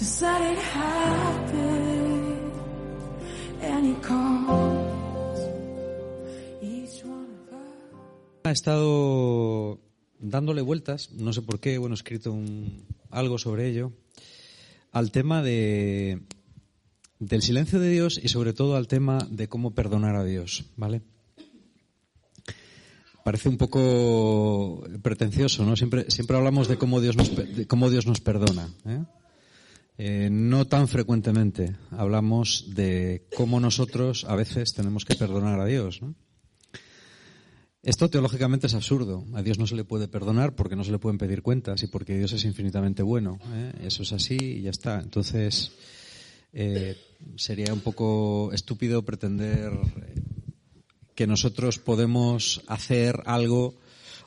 Just let it happen. Each one of us. Ha estado dándole vueltas, no sé por qué, bueno, he escrito un- algo sobre ello, al tema de, del silencio de Dios y sobre todo al tema de cómo perdonar a Dios, ¿vale? Parece un poco pretencioso, ¿no? Siempre, siempre hablamos de cómo Dios nos, de cómo Dios nos perdona, ¿eh? Eh, no tan frecuentemente hablamos de cómo nosotros a veces tenemos que perdonar a Dios, ¿no? Esto teológicamente es absurdo. A Dios no se le puede perdonar porque no se le pueden pedir cuentas y porque Dios es infinitamente bueno. ¿eh? Eso es así y ya está. Entonces, eh, sería un poco estúpido pretender que nosotros podemos hacer algo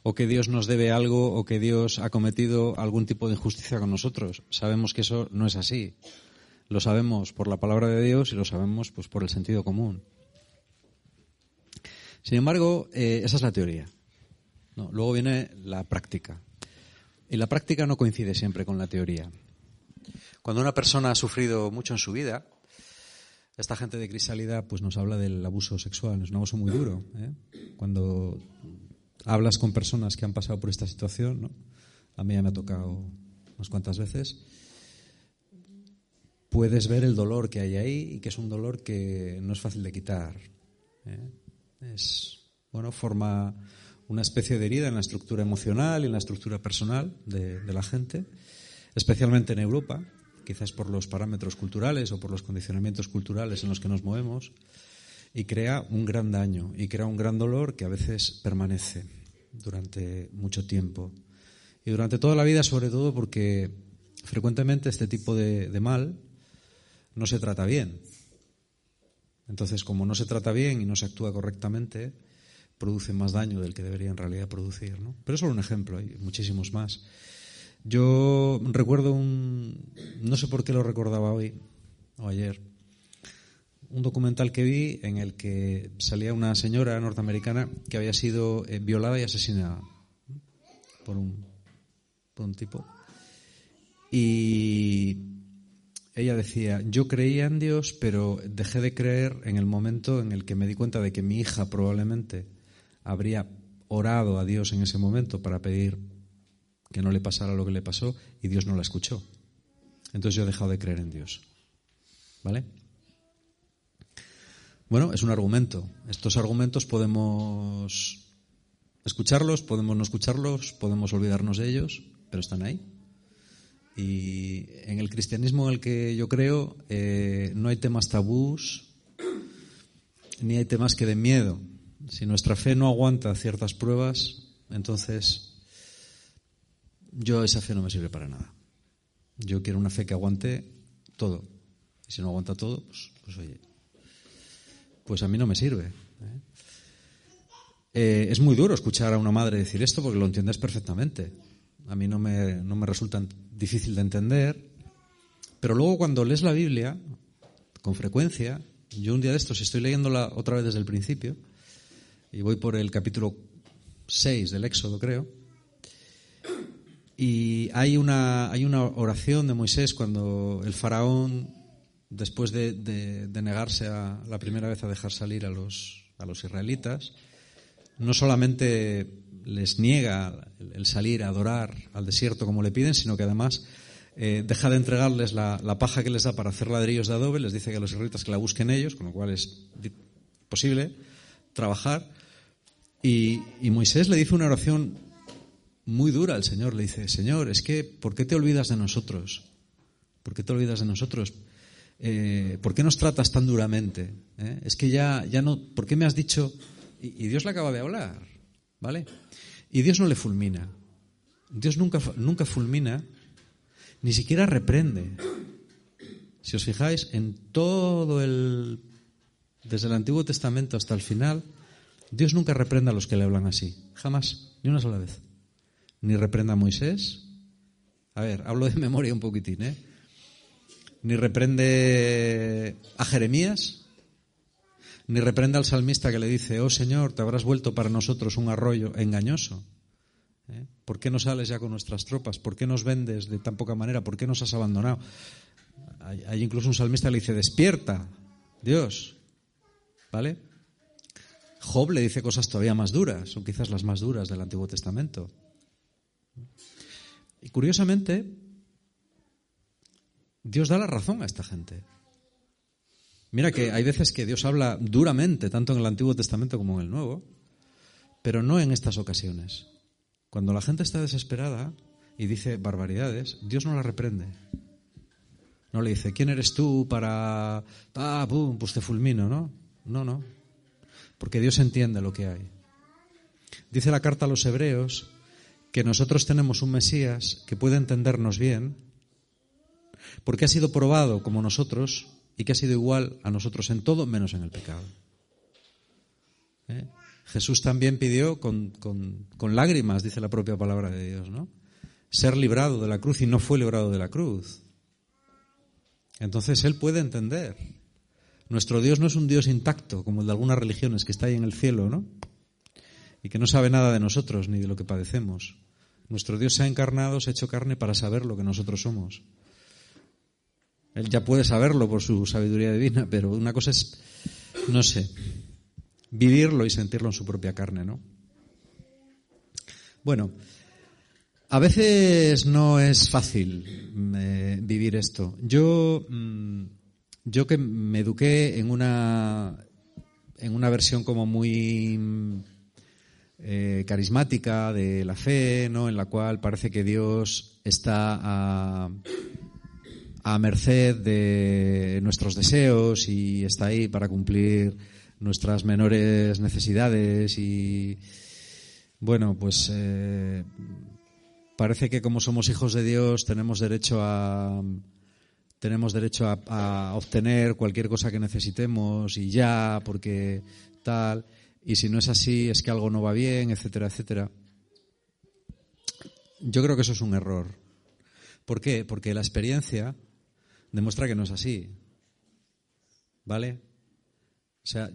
o que Dios nos debe algo o que Dios ha cometido algún tipo de injusticia con nosotros. Sabemos que eso no es así. Lo sabemos por la palabra de Dios y lo sabemos pues por el sentido común. Sin embargo, eh, esa es la teoría. Luego viene la práctica. Y la práctica no coincide siempre con la teoría. Cuando una persona ha sufrido mucho en su vida, esta gente de crisálida pues nos habla del abuso sexual, es un abuso muy duro. ¿eh? Cuando hablas con personas que han pasado por esta situación, ¿no? a mí ya me ha tocado unas cuantas veces, puedes ver el dolor que hay ahí y que es un dolor que no es fácil de quitar. ¿eh? Es, bueno, forma una especie de herida en la estructura emocional y en la estructura personal de, de la gente, especialmente en Europa, quizás por los parámetros culturales o por los condicionamientos culturales en los que nos movemos, y crea un gran daño y crea un gran dolor que a veces permanece durante mucho tiempo. Y durante toda la vida, sobre todo porque frecuentemente este tipo de, de mal no se trata bien. Entonces, como no se trata bien y no se actúa correctamente, produce más daño del que debería en realidad producir. ¿no? Pero es solo un ejemplo, hay muchísimos más. Yo recuerdo un. No sé por qué lo recordaba hoy o ayer. Un documental que vi en el que salía una señora norteamericana que había sido eh, violada y asesinada por un, por un tipo. Y ella decía, yo creía en Dios, pero dejé de creer en el momento en el que me di cuenta de que mi hija probablemente habría orado a Dios en ese momento para pedir que no le pasara lo que le pasó y Dios no la escuchó. Entonces yo he dejado de creer en Dios. ¿Vale? Bueno, es un argumento. Estos argumentos podemos escucharlos, podemos no escucharlos, podemos olvidarnos de ellos, pero están ahí. Y en el cristianismo en el que yo creo eh, no hay temas tabús ni hay temas que den miedo. Si nuestra fe no aguanta ciertas pruebas, entonces yo esa fe no me sirve para nada. Yo quiero una fe que aguante todo. Y si no aguanta todo, pues, pues oye, pues a mí no me sirve. ¿eh? Eh, es muy duro escuchar a una madre decir esto porque lo entiendes perfectamente. A mí no me, no me resulta difícil de entender. Pero luego cuando lees la Biblia, con frecuencia, yo un día de estos estoy leyéndola otra vez desde el principio, y voy por el capítulo 6 del Éxodo, creo, y hay una, hay una oración de Moisés cuando el faraón después de, negarse a, la primera vez a dejar salir a los, a los israelitas, no solamente les niega el salir a adorar al desierto como le piden, sino que además eh, deja de entregarles la, paja que les da para hacer ladrillos de adobe, les dice que a los israelitas que la busquen ellos, con lo cual es posible trabajar. Y, y Moisés le dice una oración muy dura al Señor, le dice, Señor, es que, ¿por qué te olvidas de nosotros? ¿Por qué te olvidas de nosotros? Eh, ¿Por qué nos tratas tan duramente? ¿Eh? Es que ya, ya no, ¿por qué me has dicho? Y, Dios le acaba de hablar, ¿vale? Y Dios no le fulmina. Dios nunca, nunca fulmina, ni siquiera reprende. Si os fijáis, en todo el, desde el Antiguo Testamento hasta el final, Dios nunca reprende a los que le hablan así. Jamás, ni una sola vez. Ni reprenda a Moisés. A ver, hablo de memoria un poquitín, ¿eh? Ni reprende a Jeremías, ni reprende al salmista que le dice, oh Señor, te habrás vuelto para nosotros un arroyo engañoso. ¿Eh? ¿Por qué no sales ya con nuestras tropas? ¿Por qué nos vendes de tan poca manera? ¿Por qué nos has abandonado? Hay, incluso un salmista que le dice, despierta, Dios. ¿Vale? Job le dice cosas todavía más duras, son quizás las más duras del Antiguo Testamento. Y curiosamente, Dios da la razón a esta gente. Mira que hay veces que Dios habla duramente, tanto en el Antiguo Testamento como en el Nuevo, pero no en estas ocasiones. Cuando la gente está desesperada y dice barbaridades, Dios no la reprende. No le dice, ¿quién eres tú para... Ah, pum, pues te fulmino, ¿no? No, no. Porque Dios entiende lo que hay. Dice la carta a los hebreos que nosotros tenemos un Mesías que puede entendernos bien, porque ha sido probado como nosotros y que ha sido igual a nosotros en todo menos en el pecado. ¿Eh? Jesús también pidió con, con, lágrimas, dice la propia palabra de Dios, ¿no? Ser librado de la cruz y no fue librado de la cruz. Entonces Él puede entender. Nuestro Dios no es un Dios intacto, como el de algunas religiones, que está ahí en el cielo, ¿no? Y que no sabe nada de nosotros ni de lo que padecemos. Nuestro Dios se ha encarnado, se ha hecho carne para saber lo que nosotros somos. Él ya puede saberlo por su sabiduría divina, pero una cosa es, no sé, vivirlo y sentirlo en su propia carne, ¿no? Bueno, a veces no es fácil eh, vivir esto. Yo, mm, yo que me eduqué en una, en una versión como muy eh, carismática de la fe, ¿no? En la cual parece que Dios está a a merced de nuestros deseos y está ahí para cumplir nuestras menores necesidades y bueno, pues eh, parece que como somos hijos de Dios tenemos derecho a tenemos derecho a, a, obtener cualquier cosa que necesitemos y ya porque tal y si no es así es que algo no va bien, etcétera, etcétera. Yo creo que eso es un error. ¿Por qué? Porque la experiencia demuestra que no es así. ¿Vale? O sea,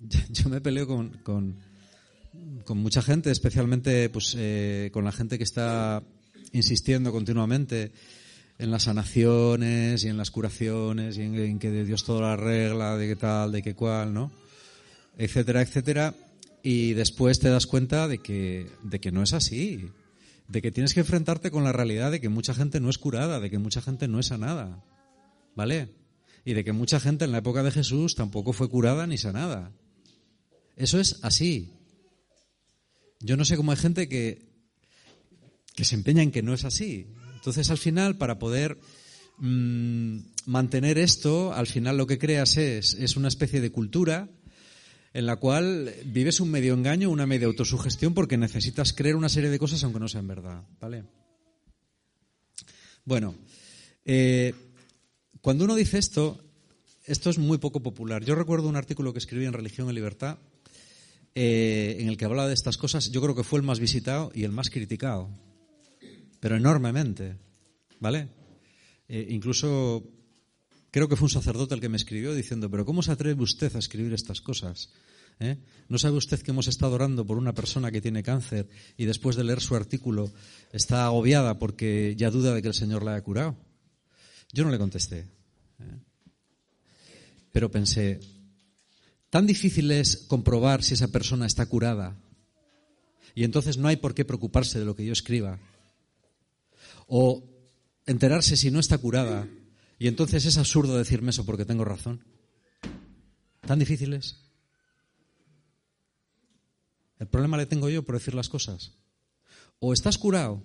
yo me peleo con, con, mucha gente, especialmente pues, eh, con la gente que está insistiendo continuamente en las sanaciones y en las curaciones y en, que de Dios toda la regla, de qué tal, de qué cual, ¿no? Etcétera, etcétera. Y después te das cuenta de que, de que no es así. De que tienes que enfrentarte con la realidad de que mucha gente no es curada, de que mucha gente no es sanada. ¿Vale? Y de que mucha gente en la época de Jesús tampoco fue curada ni sanada. Eso es así. Yo no sé cómo hay gente que, que se empeña en que no es así. Entonces, al final, para poder mm, mantener esto, al final lo que creas es, es una especie de cultura en la cual vives un medio engaño, una media autosugestión, porque necesitas creer una serie de cosas aunque no sean verdad. ¿Vale? Bueno, eh, cuando uno dice esto, esto es muy poco popular. Yo recuerdo un artículo que escribí en Religión y Libertad eh, en el que hablaba de estas cosas. Yo creo que fue el más visitado y el más criticado, pero enormemente, ¿vale? Eh, incluso creo que fue un sacerdote el que me escribió diciendo, pero ¿cómo se atreve usted a escribir estas cosas? ¿Eh? ¿No sabe usted que hemos estado orando por una persona que tiene cáncer y después de leer su artículo está agobiada porque ya duda de que el Señor la haya curado? Yo no le contesté. ¿eh? Pero pensé, tan difícil es comprobar si esa persona está curada y entonces no hay por qué preocuparse de lo que yo escriba. O enterarse si no está curada y entonces es absurdo decirme eso porque tengo razón. ¿Tan difícil es? El problema le tengo yo por decir las cosas. O estás curado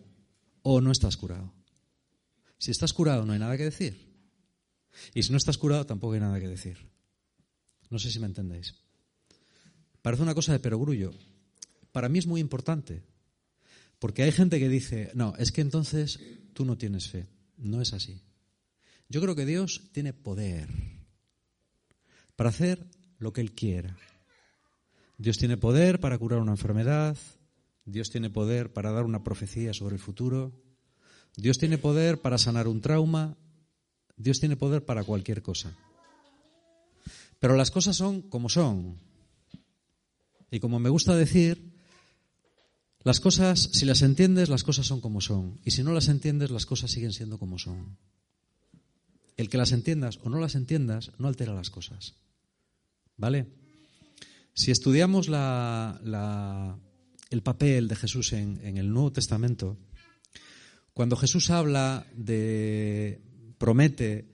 o no estás curado. Si estás curado no hay nada que decir. Y si no estás curado tampoco hay nada que decir. No sé si me entendéis. Parece una cosa de perogrullo. Para mí es muy importante. Porque hay gente que dice, no, es que entonces tú no tienes fe. No es así. Yo creo que Dios tiene poder para hacer lo que Él quiera. Dios tiene poder para curar una enfermedad, Dios tiene poder para dar una profecía sobre el futuro, Dios tiene poder para sanar un trauma, Dios tiene poder para cualquier cosa. Pero las cosas son como son. Y como me gusta decir, las cosas, si las entiendes, las cosas son como son. Y si no las entiendes, las cosas siguen siendo como son. El que las entiendas o no las entiendas no altera las cosas. ¿Vale? Si estudiamos el papel de Jesús en, el Nuevo Testamento, cuando Jesús habla de, promete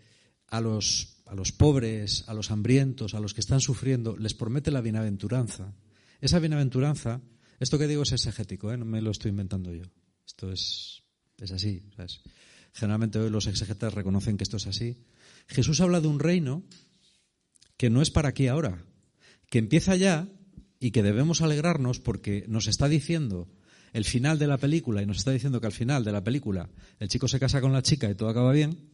a los, a los pobres, a los hambrientos, a los que están sufriendo, les promete la bienaventuranza. Esa bienaventuranza, esto que digo es exegético, ¿eh? no me lo estoy inventando yo. Esto es, es así. Generalmente hoy los exegetas reconocen que esto es así. Jesús habla de un reino que no es para aquí ahora, que empieza ya y que debemos alegrarnos porque nos está diciendo el final de la película y nos está diciendo que al final de la película el chico se casa con la chica y todo acaba bien,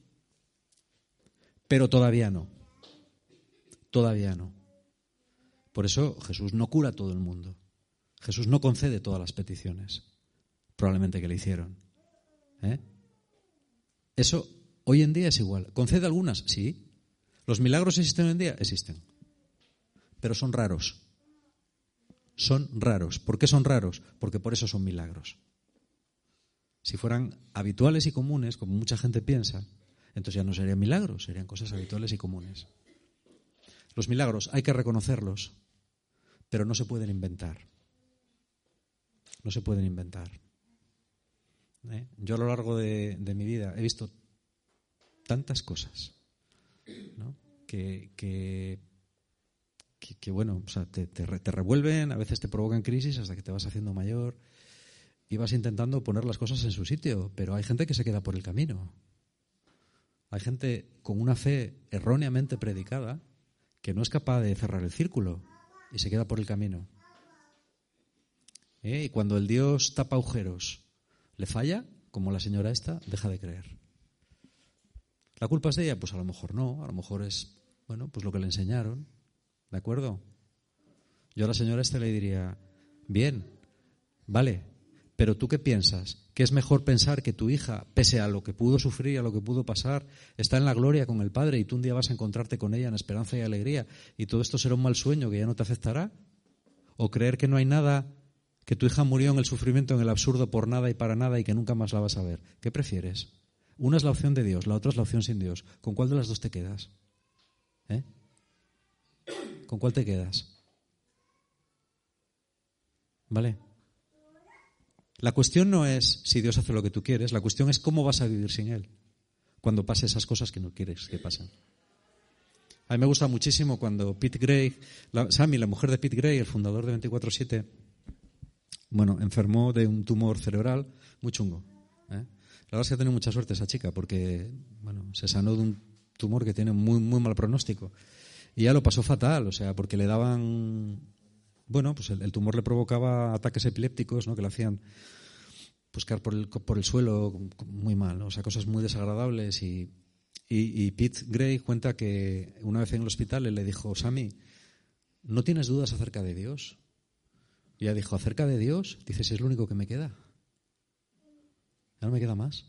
pero todavía no. Todavía no. Por eso Jesús no cura a todo el mundo. Jesús no concede todas las peticiones, probablemente que le hicieron. ¿eh? Eso hoy en día es igual. ¿Concede algunas? Sí. ¿Los milagros existen hoy en día? Existen pero son raros. Son raros. ¿Por qué son raros? Porque por eso son milagros. Si fueran habituales y comunes, como mucha gente piensa, entonces ya no serían milagros, serían cosas habituales y comunes. Los milagros hay que reconocerlos, pero no se pueden inventar. No se pueden inventar. ¿Eh? Yo a lo largo de, mi vida he visto tantas cosas que, que que, bueno, o sea, te, te, revuelven, a veces te provocan crisis hasta que te vas haciendo mayor y vas intentando poner las cosas en su sitio, pero hay gente que se queda por el camino. Hay gente con una fe erróneamente predicada que no es capaz de cerrar el círculo y se queda por el camino. ¿Eh? Y cuando el Dios tapa agujeros, le falla, como la señora esta, deja de creer. ¿La culpa es de ella? Pues a lo mejor no, a lo mejor es, bueno, pues lo que le enseñaron. ¿De acuerdo? Yo a la señora esta le diría, bien, vale, pero tú qué piensas? ¿Que es mejor pensar que tu hija, pese a lo que pudo sufrir, a lo que pudo pasar, está en la gloria con el Padre y tú un día vas a encontrarte con ella en esperanza y alegría y todo esto será un mal sueño que ya no te afectará? ¿O creer que no hay nada, que tu hija murió en el sufrimiento, en el absurdo, por nada y para nada y que nunca más la vas a ver? ¿Qué prefieres? Una es la opción de Dios, la otra es la opción sin Dios. ¿Con cuál de las dos te quedas? ¿Eh? ¿Con cuál te quedas? ¿Vale? La cuestión no es si Dios hace lo que tú quieres, la cuestión es cómo vas a vivir sin Él cuando pase esas cosas que no quieres que pasen. A mí me gusta muchísimo cuando Pete Gray, Sammy, la mujer de Pete Gray, el fundador de 24-7, bueno, enfermó de un tumor cerebral muy chungo. ¿eh? La verdad es que ha tenido mucha suerte esa chica porque, bueno, se sanó de un tumor que tiene muy, muy mal pronóstico. Y ya lo pasó fatal, o sea, porque le daban. Bueno, pues el, tumor le provocaba ataques epilépticos, ¿no? Que le hacían buscar por el, por el suelo muy mal, o sea, cosas muy desagradables. Y, y, Pete Gray cuenta que una vez en el hospital le dijo, Sammy, ¿no tienes dudas acerca de Dios? Y ella dijo, ¿acerca de Dios? Dice, si es lo único que me queda. Ya no me queda más.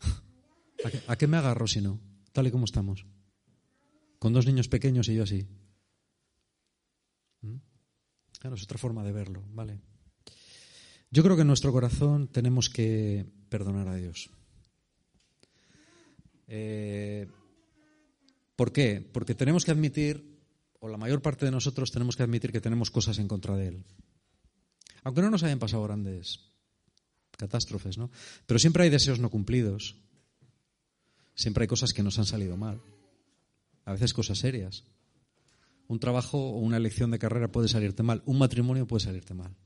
¿A qué, ¿A qué me agarro si no? Tal y como estamos con dos niños pequeños y yo así. ¿Mm? Claro, es otra forma de verlo, ¿vale? Yo creo que en nuestro corazón tenemos que perdonar a Dios. Eh, ¿Por qué? Porque tenemos que admitir, o la mayor parte de nosotros tenemos que admitir que tenemos cosas en contra de Él. Aunque no nos hayan pasado grandes catástrofes, ¿no? Pero siempre hay deseos no cumplidos. Siempre hay cosas que nos han salido mal. A veces cosas serias. Un trabajo o una elección de carrera puede salirte mal. Un matrimonio puede salirte mal.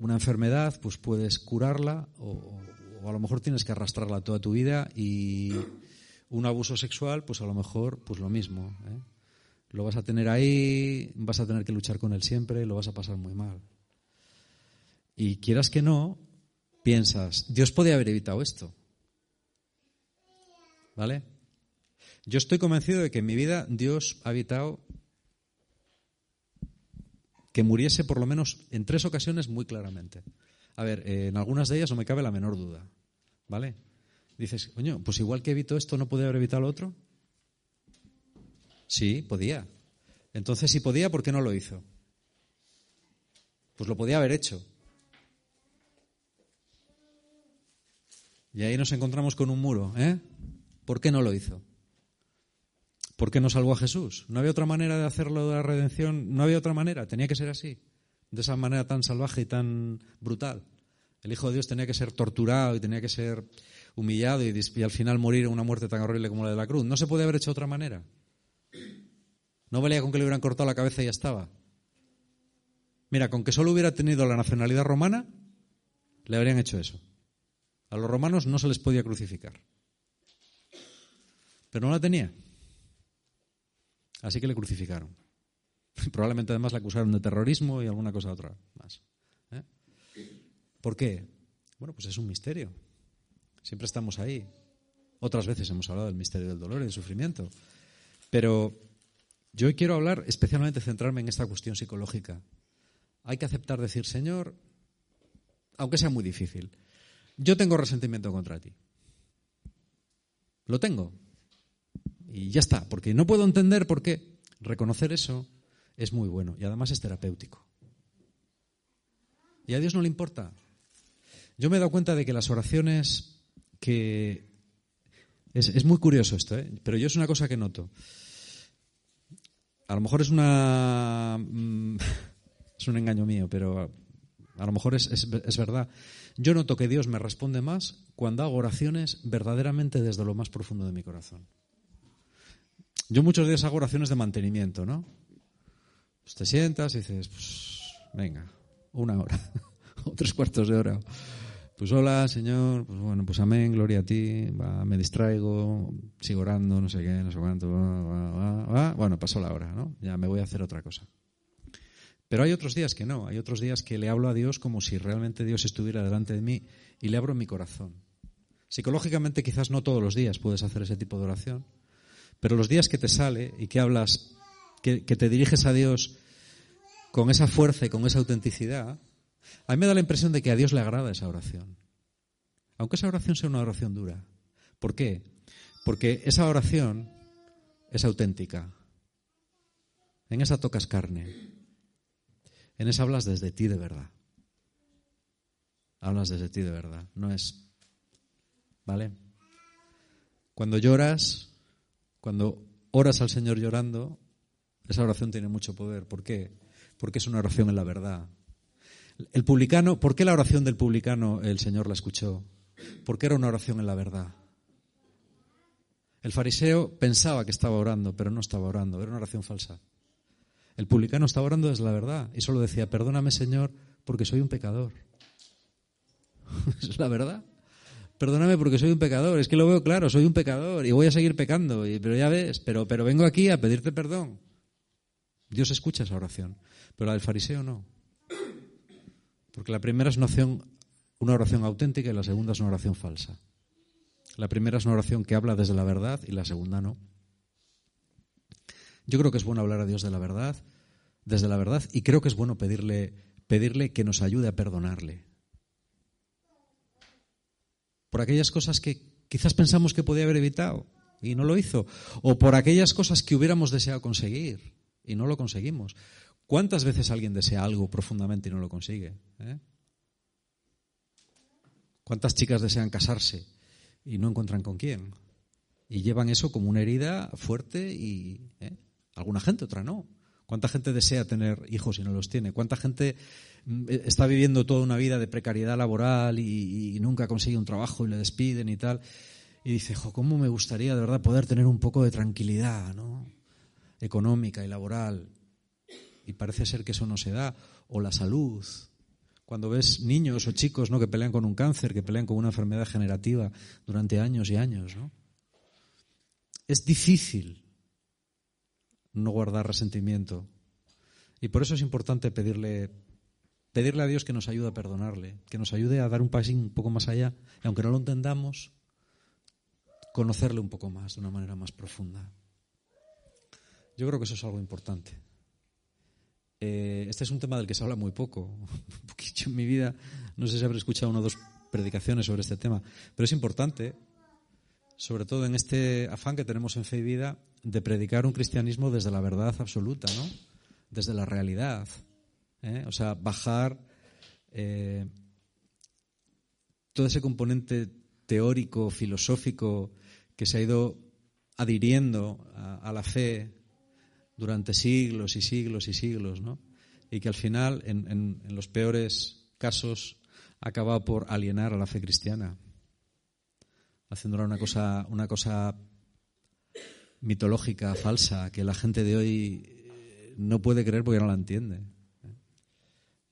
Una enfermedad, pues puedes curarla o, a lo mejor tienes que arrastrarla toda tu vida y un abuso sexual, pues a lo mejor, pues lo mismo. ¿eh? Lo vas a tener ahí, vas a tener que luchar con él siempre, lo vas a pasar muy mal. Y quieras que no, piensas, Dios podía haber evitado esto. ¿Vale? Yo estoy convencido de que en mi vida Dios ha evitado que muriese por lo menos en tres ocasiones muy claramente. A ver, eh, en algunas de ellas no me cabe la menor duda. ¿Vale? Dices, coño, pues igual que evitó esto, ¿no podía haber evitado lo otro? Sí, podía. Entonces, si podía, ¿por qué no lo hizo? Pues lo podía haber hecho. Y ahí nos encontramos con un muro, ¿eh? ¿Por qué no lo hizo? ¿Por qué no salvó a Jesús? ¿No había otra manera de hacerlo de la redención? ¿No había otra manera? Tenía que ser así, de esa manera tan salvaje y tan brutal. El Hijo de Dios tenía que ser torturado y tenía que ser humillado y, al final morir en una muerte tan horrible como la de la cruz. No se puede haber hecho de otra manera. No valía con que le hubieran cortado la cabeza y ya estaba. Mira, con que solo hubiera tenido la nacionalidad romana, le habrían hecho eso. A los romanos no se les podía crucificar. Pero no la tenía. Así que le crucificaron. Probablemente además la acusaron de terrorismo y alguna cosa otra más. ¿eh? ¿Por qué? Bueno, pues es un misterio. Siempre estamos ahí. Otras veces hemos hablado del misterio del dolor y del sufrimiento. Pero yo quiero hablar, especialmente centrarme en esta cuestión psicológica. Hay que aceptar decir, Señor, aunque sea muy difícil, yo tengo resentimiento contra ti. Lo tengo. Y ya está, porque no puedo entender por qué. Reconocer eso es muy bueno y además es terapéutico. Y a Dios no le importa. Yo me he dado cuenta de que las oraciones que es, muy curioso esto, ¿eh? pero yo es una cosa que noto. A lo mejor es una mm, es un engaño mío, pero a, lo mejor es, es, verdad. Yo noto que Dios me responde más cuando hago oraciones verdaderamente desde lo más profundo de mi corazón. Yo muchos días hago oraciones de mantenimiento, ¿no? Pues te sientas y dices, pues venga, una hora o tres cuartos de hora pues hola, Señor, pues bueno, pues amén, gloria a ti, me distraigo, sigo orando, no sé qué, no sé cuánto, bueno, pasó la hora, ¿no? Ya me voy a hacer otra cosa. Pero hay otros días que no, hay otros días que le hablo a Dios como si realmente Dios estuviera delante de mí y le abro mi corazón. Psicológicamente quizás no todos los días puedes hacer ese tipo de oración, pero los días que te sale y que hablas, que, que te diriges a Dios con esa fuerza y con esa autenticidad, a mí me da la impresión de que a Dios le agrada esa oración. Aunque esa oración sea una oración dura. ¿Por qué? Porque esa oración es auténtica. En esa tocas carne. En esa hablas desde ti de verdad. Hablas desde ti de verdad. No es. ¿Vale? Cuando lloras, cuando oras al Señor llorando, esa oración tiene mucho poder. ¿Por qué? Porque es una oración en la verdad. El publicano, ¿por qué la oración del publicano el Señor la escuchó? Porque era una oración en la verdad. El fariseo pensaba que estaba orando, pero no estaba orando, era una oración falsa. El publicano estaba orando desde la verdad y solo decía, perdóname Señor, porque soy un pecador. es la verdad. Perdóname porque soy un pecador, es que lo veo claro, soy un pecador y voy a seguir pecando, pero ya ves, pero, pero vengo aquí a pedirte perdón. Dios escucha esa oración, pero la del fariseo no. Porque la primera es una oración, una oración auténtica y la segunda es una oración falsa. La primera es una oración que habla desde la verdad y la segunda no. Yo creo que es bueno hablar a Dios de la verdad, desde la verdad, y creo que es bueno pedirle, pedirle que nos ayude a perdonarle. Por aquellas cosas que quizás pensamos que podía haber evitado y no lo hizo. O por aquellas cosas que hubiéramos deseado conseguir y no lo conseguimos. ¿Cuántas veces alguien desea algo profundamente y no lo consigue? Eh? ¿Cuántas chicas desean casarse y no encuentran con quién? y llevan eso como una herida fuerte y ¿eh? alguna gente, otra no. ¿Cuánta gente desea tener hijos y no los tiene? ¿Cuánta gente mm, está viviendo toda una vida de precariedad laboral y, nunca consigue un trabajo y le despiden y tal? Y dice, jo, ¿cómo me gustaría de verdad poder tener un poco de tranquilidad. Económica y laboral. Y parece ser que eso no se da. O la salud. Cuando ves niños o chicos, ¿no? Que pelean con un cáncer, que pelean con una enfermedad generativa durante años y años, ¿no? Es difícil no guardar resentimiento. Y por eso es importante pedirle, pedirle a Dios que nos ayude a perdonarle, que nos ayude a dar un paso un poco más allá, y aunque no lo entendamos, conocerle un poco más, de una manera más profunda. Yo creo que eso es algo importante. Eh, este es un tema del que se habla muy poco. Un en mi vida, no sé si habré escuchado una o dos predicaciones sobre este tema, pero es importante sobre todo en este afán que tenemos en Fe y Vida de predicar un cristianismo desde la verdad absoluta, ¿no? Desde la realidad. ¿eh? O sea, bajar eh, todo ese componente teórico, filosófico que se ha ido adhiriendo a, la fe durante siglos y siglos y siglos, ¿no? Y que al final, en, en los peores casos, ha acabado por alienar a la fe cristiana haciéndola una cosa, una cosa mitológica, falsa, que la gente de hoy eh, no puede creer porque no la entiende.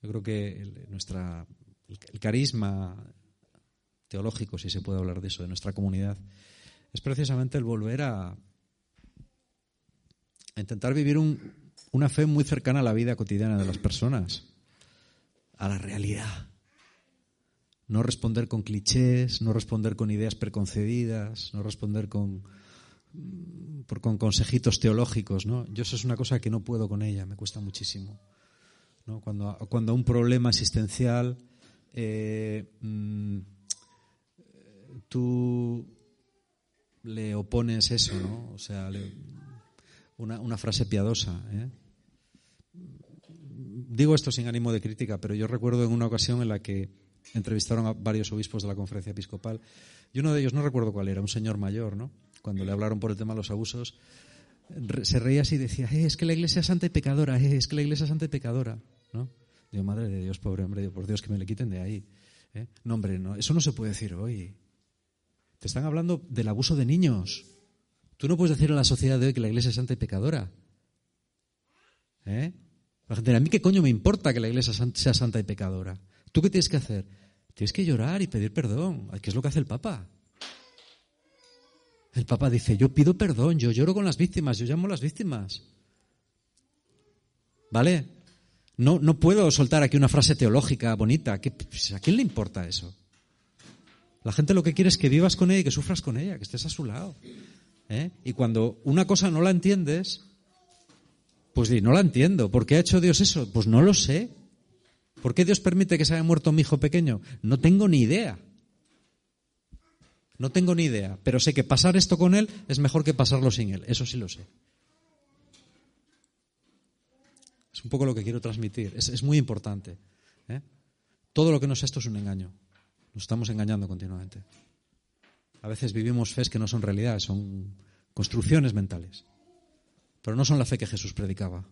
Yo creo que el, nuestra, el carisma teológico, si se puede hablar de eso, de nuestra comunidad, es precisamente el volver a, a intentar vivir un, una fe muy cercana a la vida cotidiana de las personas, a la realidad no responder con clichés, no responder con ideas preconcebidas, no responder con, por, con consejitos teológicos, ¿no? Yo eso es una cosa que no puedo con ella, me cuesta muchísimo. ¿no? Cuando, cuando un problema existencial eh, mm, tú le opones eso, ¿no? O sea, una, una, frase piadosa. ¿eh? Digo esto sin ánimo de crítica, pero yo recuerdo en una ocasión en la que entrevistaron a varios obispos de la conferencia episcopal y uno de ellos, no recuerdo cuál era, un señor mayor, ¿no? Cuando le hablaron por el tema de los abusos, se reía así y decía, es que la iglesia es santa y pecadora, eh, es que la iglesia es santa y pecadora, ¿no? Digo, madre de Dios, pobre hombre, por Dios que me le quiten de ahí. ¿eh? No, hombre, no, eso no se puede decir hoy. Te están hablando del abuso de niños. Tú no puedes decir en la sociedad de hoy que la iglesia es santa y pecadora. ¿Eh? La gente, a mí qué coño me importa que la iglesia sea santa y pecadora. ¿Tú qué tienes que hacer? Tienes que llorar y pedir perdón, ¿Qué es lo que hace el Papa. El Papa dice, yo pido perdón, yo lloro con las víctimas, yo llamo a las víctimas. ¿Vale? No, no puedo soltar aquí una frase teológica bonita. Pues, ¿A quién le importa eso? La gente lo que quiere es que vivas con ella y que sufras con ella, que estés a su lado. ¿eh? Y cuando una cosa no la entiendes, pues di, no la entiendo. ¿Por qué ha hecho Dios eso? Pues no lo sé. ¿Por qué Dios permite que se haya muerto mi hijo pequeño? No tengo ni idea. No tengo ni idea, pero sé que pasar esto con él es mejor que pasarlo sin él. Eso sí lo sé. Es un poco lo que quiero transmitir. Es, muy importante. ¿eh? Todo lo que no es esto es un engaño. Nos estamos engañando continuamente. A veces vivimos fes que no son realidades, son construcciones mentales. Pero no son la fe que Jesús predicaba.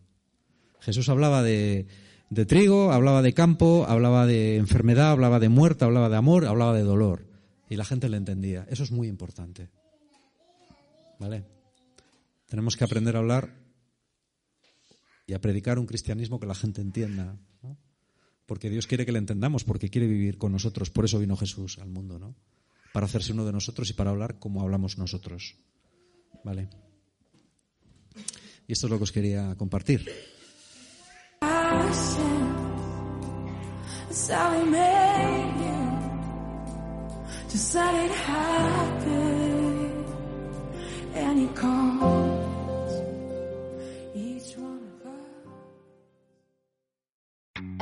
Jesús hablaba de, de trigo, hablaba de campo, hablaba de enfermedad, hablaba de muerte, hablaba de amor, hablaba de dolor. Y la gente le entendía. Eso es muy importante. ¿Vale? Tenemos que aprender a hablar y a predicar un cristianismo que la gente entienda. Porque Dios quiere que le entendamos, porque quiere vivir con nosotros. Por eso vino Jesús al mundo, ¿no? Para hacerse uno de nosotros y para hablar como hablamos nosotros. ¿Vale? Y esto es lo que os quería compartir. That's how he made you. Just let it happen. And he calls